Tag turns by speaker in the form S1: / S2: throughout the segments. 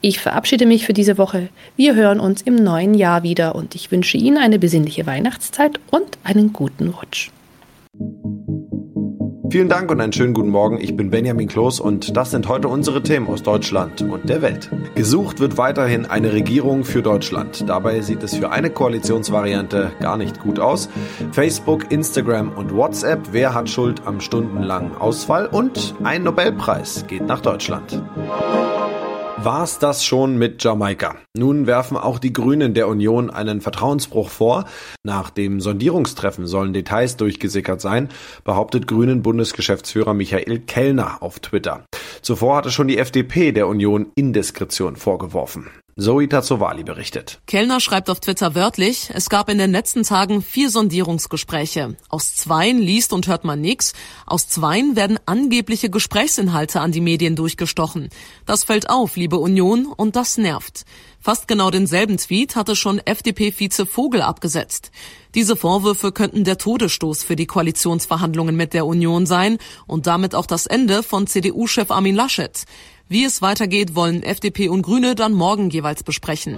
S1: Ich verabschiede mich für diese Woche. Wir hören uns im neuen Jahr wieder und ich wünsche Ihnen eine besinnliche Weihnachtszeit und einen guten Rutsch.
S2: Vielen Dank und einen schönen guten Morgen. Ich bin Benjamin Kloß und das sind heute unsere Themen aus Deutschland und der Welt. Gesucht wird weiterhin eine Regierung für Deutschland. Dabei sieht es für eine Koalitionsvariante gar nicht gut aus. Facebook, Instagram und WhatsApp, wer hat Schuld am stundenlangen Ausfall? Und ein Nobelpreis geht nach Deutschland. War's das schon mit Jamaika? Nun werfen auch die Grünen der Union einen Vertrauensbruch vor. Nach dem Sondierungstreffen sollen Details durchgesickert sein, behauptet Grünen Bundesgeschäftsführer Michael Kellner auf Twitter. Zuvor hatte schon die FDP der Union Indiskretion vorgeworfen. Zoe Tazzovali berichtet.
S3: Kellner schreibt auf Twitter wörtlich, es gab in den letzten Tagen vier Sondierungsgespräche. Aus zweien liest und hört man nichts. Aus zweien werden angebliche Gesprächsinhalte an die Medien durchgestochen. Das fällt auf, liebe Union, und das nervt. Fast genau denselben Tweet hatte schon FDP-Vize Vogel abgesetzt. Diese Vorwürfe könnten der Todesstoß für die Koalitionsverhandlungen mit der Union sein und damit auch das Ende von CDU-Chef Armin Laschet. Wie es weitergeht, wollen FDP und Grüne dann morgen jeweils besprechen.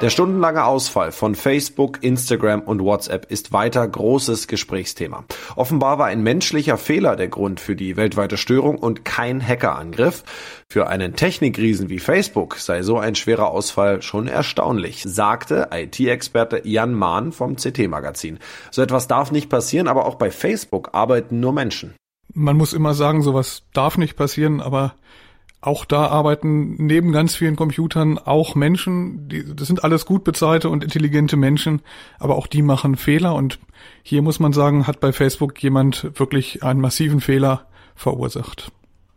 S2: Der stundenlange Ausfall von Facebook, Instagram und WhatsApp ist weiter großes Gesprächsthema. Offenbar war ein menschlicher Fehler der Grund für die weltweite Störung und kein Hackerangriff. Für einen Technikriesen wie Facebook sei so ein schwerer Ausfall schon erstaunlich, sagte IT-Experte Jan Mahn vom CT-Magazin. So etwas darf nicht passieren, aber auch bei Facebook arbeiten nur Menschen.
S4: Man muss immer sagen, sowas darf nicht passieren, aber auch da arbeiten neben ganz vielen Computern auch Menschen. Die, das sind alles gut bezahlte und intelligente Menschen, aber auch die machen Fehler. Und hier muss man sagen, hat bei Facebook jemand wirklich einen massiven Fehler verursacht.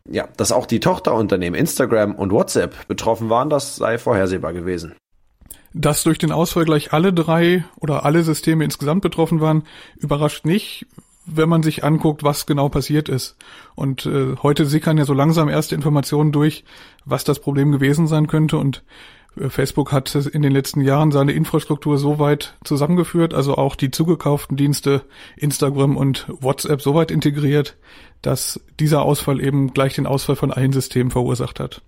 S2: Ja, dass auch die Tochterunternehmen Instagram und WhatsApp betroffen waren, das sei vorhersehbar gewesen.
S4: Dass durch den Ausfall gleich alle drei oder alle Systeme insgesamt betroffen waren, überrascht nicht wenn man sich anguckt, was genau passiert ist. Und äh, heute sickern ja so langsam erste Informationen durch, was das Problem gewesen sein könnte. Und äh, Facebook hat in den letzten Jahren seine Infrastruktur so weit zusammengeführt, also auch die zugekauften Dienste Instagram und WhatsApp so weit integriert, dass dieser Ausfall eben gleich den Ausfall von allen Systemen verursacht hat.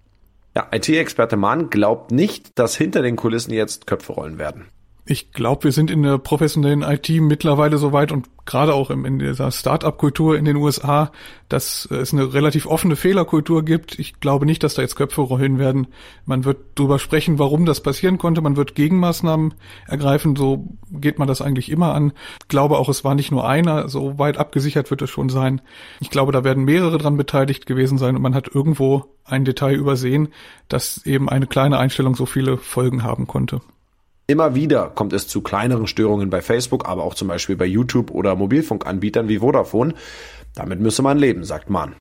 S2: Ja, IT-Experte Mahn glaubt nicht, dass hinter den Kulissen jetzt Köpfe rollen werden.
S4: Ich glaube, wir sind in der professionellen IT mittlerweile so weit und gerade auch in dieser Start-up-Kultur in den USA, dass es eine relativ offene Fehlerkultur gibt. Ich glaube nicht, dass da jetzt Köpfe rollen werden. Man wird drüber sprechen, warum das passieren konnte. Man wird Gegenmaßnahmen ergreifen. So geht man das eigentlich immer an. Ich glaube auch, es war nicht nur einer. So weit abgesichert wird es schon sein. Ich glaube, da werden mehrere dran beteiligt gewesen sein und man hat irgendwo ein Detail übersehen, dass eben eine kleine Einstellung so viele Folgen haben konnte.
S2: Immer wieder kommt es zu kleineren Störungen bei Facebook, aber auch zum Beispiel bei YouTube oder Mobilfunkanbietern wie Vodafone. Damit müsse man leben, sagt Mahn.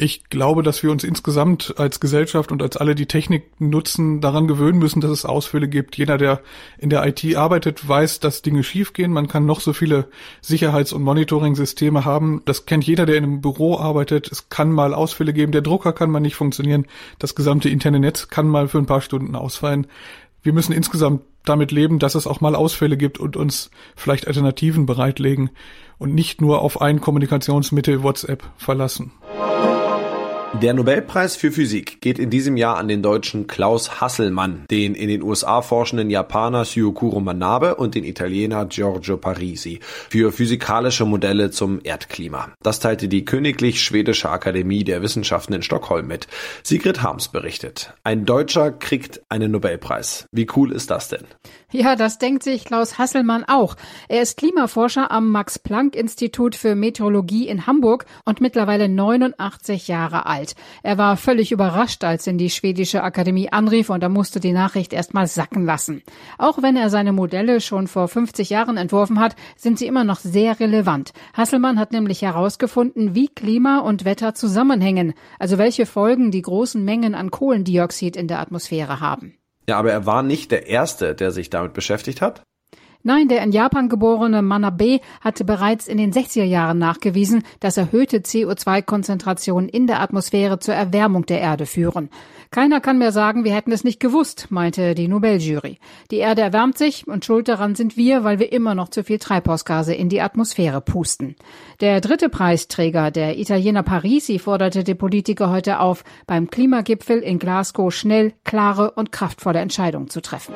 S4: Ich glaube, dass wir uns insgesamt als Gesellschaft und als alle, die Technik nutzen, daran gewöhnen müssen, dass es Ausfälle gibt. Jeder, der in der IT arbeitet, weiß, dass Dinge schiefgehen. Man kann noch so viele Sicherheits- und Monitoring-Systeme haben. Das kennt jeder, der in einem Büro arbeitet. Es kann mal Ausfälle geben. Der Drucker kann mal nicht funktionieren. Das gesamte interne Netz kann mal für ein paar Stunden ausfallen. Wir müssen insgesamt damit leben, dass es auch mal Ausfälle gibt und uns vielleicht Alternativen bereitlegen und nicht nur auf ein Kommunikationsmittel WhatsApp verlassen.
S2: Der Nobelpreis für Physik geht in diesem Jahr an den Deutschen Klaus Hasselmann, den in den USA forschenden Japaner Syukuro Manabe und den Italiener Giorgio Parisi für physikalische Modelle zum Erdklima. Das teilte die Königlich Schwedische Akademie der Wissenschaften in Stockholm mit. Sigrid Harms berichtet. Ein Deutscher kriegt einen Nobelpreis. Wie cool ist das denn?
S5: Ja, das denkt sich Klaus Hasselmann auch. Er ist Klimaforscher am Max-Planck-Institut für Meteorologie in Hamburg und mittlerweile 89 Jahre alt. Er war völlig überrascht, als ihn die schwedische Akademie anrief und er musste die Nachricht erstmal sacken lassen. Auch wenn er seine Modelle schon vor 50 Jahren entworfen hat, sind sie immer noch sehr relevant. Hasselmann hat nämlich herausgefunden, wie Klima und Wetter zusammenhängen, also welche Folgen die großen Mengen an Kohlendioxid in der Atmosphäre haben.
S2: Ja, aber er war nicht der Erste, der sich damit beschäftigt hat.
S5: Nein, der in Japan geborene Manabe hatte bereits in den 60er Jahren nachgewiesen, dass erhöhte CO2-Konzentrationen in der Atmosphäre zur Erwärmung der Erde führen. Keiner kann mehr sagen, wir hätten es nicht gewusst, meinte die Nobeljury. Die Erde erwärmt sich und schuld daran sind wir, weil wir immer noch zu viel Treibhausgase in die Atmosphäre pusten. Der dritte Preisträger, der Italiener Parisi, forderte die Politiker heute auf, beim Klimagipfel in Glasgow schnell, klare und kraftvolle Entscheidungen zu treffen.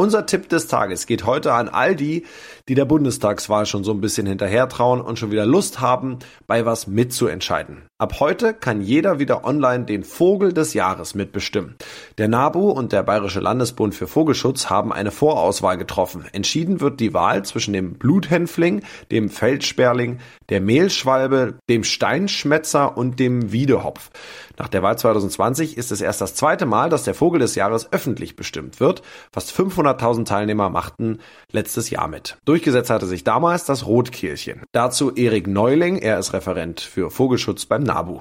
S2: Unser Tipp des Tages geht heute an all die, die der Bundestagswahl schon so ein bisschen hinterher trauen und schon wieder Lust haben, bei was mitzuentscheiden. Ab heute kann jeder wieder online den Vogel des Jahres mitbestimmen. Der NABU und der Bayerische Landesbund für Vogelschutz haben eine Vorauswahl getroffen. Entschieden wird die Wahl zwischen dem Bluthänfling, dem Feldsperling, der Mehlschwalbe, dem Steinschmetzer und dem Wiedehopf. Nach der Wahl 2020 ist es erst das zweite Mal, dass der Vogel des Jahres öffentlich bestimmt wird. Fast 500 400.000 Teilnehmer machten letztes Jahr mit. Durchgesetzt hatte sich damals das Rotkehlchen. Dazu Erik Neuling, er ist Referent für Vogelschutz beim NABU.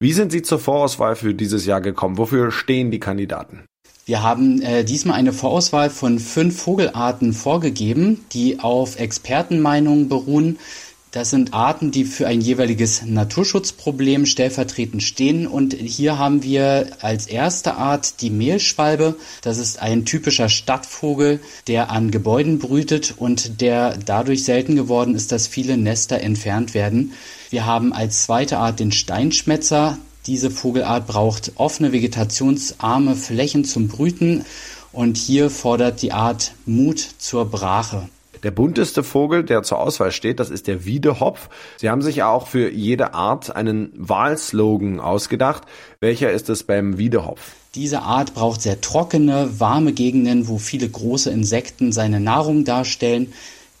S2: Wie sind Sie zur Vorauswahl für dieses Jahr gekommen? Wofür stehen die Kandidaten?
S6: Wir haben äh, diesmal eine Vorauswahl von fünf Vogelarten vorgegeben, die auf Expertenmeinungen beruhen. Das sind Arten, die für ein jeweiliges Naturschutzproblem stellvertretend stehen. Und hier haben wir als erste Art die Mehlschwalbe. Das ist ein typischer Stadtvogel, der an Gebäuden brütet und der dadurch selten geworden ist, dass viele Nester entfernt werden. Wir haben als zweite Art den Steinschmätzer. Diese Vogelart braucht offene vegetationsarme Flächen zum Brüten. Und hier fordert die Art Mut zur Brache.
S2: Der bunteste Vogel, der zur Auswahl steht, das ist der Wiedehopf. Sie haben sich auch für jede Art einen Wahlslogan ausgedacht. Welcher ist es beim Wiedehopf?
S6: Diese Art braucht sehr trockene, warme Gegenden, wo viele große Insekten seine Nahrung darstellen.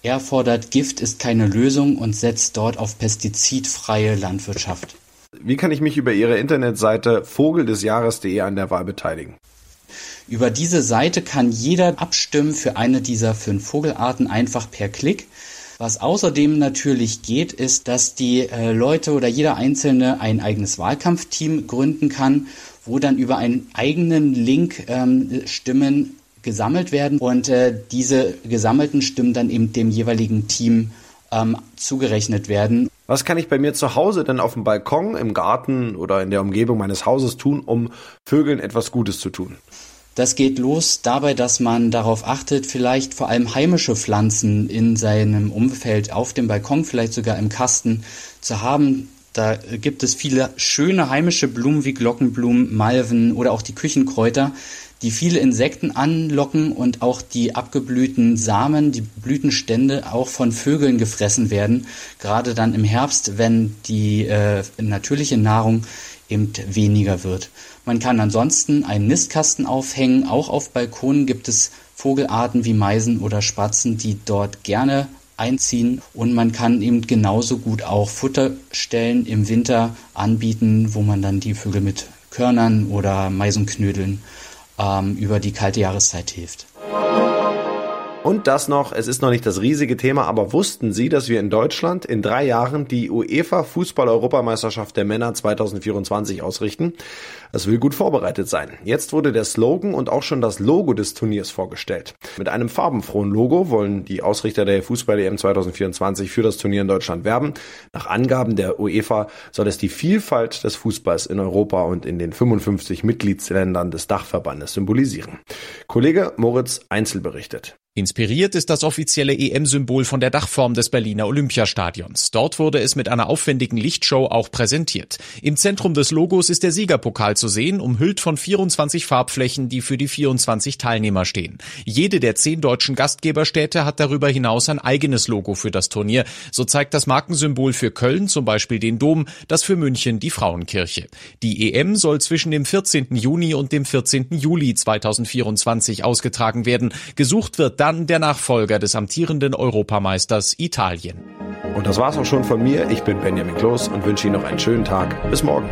S6: Er fordert, Gift ist keine Lösung und setzt dort auf pestizidfreie Landwirtschaft.
S2: Wie kann ich mich über Ihre Internetseite vogeldesjahres.de an der Wahl beteiligen?
S6: Über diese Seite kann jeder abstimmen für eine dieser fünf Vogelarten einfach per Klick. Was außerdem natürlich geht, ist, dass die äh, Leute oder jeder Einzelne ein eigenes Wahlkampfteam gründen kann, wo dann über einen eigenen Link ähm, Stimmen gesammelt werden und äh, diese gesammelten Stimmen dann eben dem jeweiligen Team ähm, zugerechnet werden.
S2: Was kann ich bei mir zu Hause denn auf dem Balkon, im Garten oder in der Umgebung meines Hauses tun, um Vögeln etwas Gutes zu tun?
S6: Das geht los dabei, dass man darauf achtet, vielleicht vor allem heimische Pflanzen in seinem Umfeld auf dem Balkon, vielleicht sogar im Kasten zu haben. Da gibt es viele schöne heimische Blumen wie Glockenblumen, Malven oder auch die Küchenkräuter, die viele Insekten anlocken und auch die abgeblühten Samen, die Blütenstände auch von Vögeln gefressen werden. Gerade dann im Herbst, wenn die äh, natürliche Nahrung eben weniger wird. Man kann ansonsten einen Nistkasten aufhängen. Auch auf Balkonen gibt es Vogelarten wie Meisen oder Spatzen, die dort gerne einziehen. Und man kann eben genauso gut auch Futterstellen im Winter anbieten, wo man dann die Vögel mit Körnern oder Meisenknödeln ähm, über die kalte Jahreszeit hilft.
S2: Und das noch, es ist noch nicht das riesige Thema, aber wussten Sie, dass wir in Deutschland in drei Jahren die UEFA Fußball-Europameisterschaft der Männer 2024 ausrichten? Es will gut vorbereitet sein. Jetzt wurde der Slogan und auch schon das Logo des Turniers vorgestellt. Mit einem farbenfrohen Logo wollen die Ausrichter der Fußball-EM 2024 für das Turnier in Deutschland werben. Nach Angaben der UEFA soll es die Vielfalt des Fußballs in Europa und in den 55 Mitgliedsländern des Dachverbandes symbolisieren. Kollege Moritz Einzel berichtet.
S7: Inspiriert ist das offizielle EM-Symbol von der Dachform des Berliner Olympiastadions. Dort wurde es mit einer aufwendigen Lichtshow auch präsentiert. Im Zentrum des Logos ist der Siegerpokal zu sehen, umhüllt von 24 Farbflächen, die für die 24 Teilnehmer stehen. Jede der zehn deutschen Gastgeberstädte hat darüber hinaus ein eigenes Logo für das Turnier. So zeigt das Markensymbol für Köln zum Beispiel den Dom, das für München die Frauenkirche. Die EM soll zwischen dem 14. Juni und dem 14. Juli 2024 ausgetragen werden. Gesucht wird dann der Nachfolger des amtierenden Europameisters Italien.
S2: Und das war's auch schon von mir. Ich bin Benjamin Kloß und wünsche Ihnen noch einen schönen Tag. Bis morgen.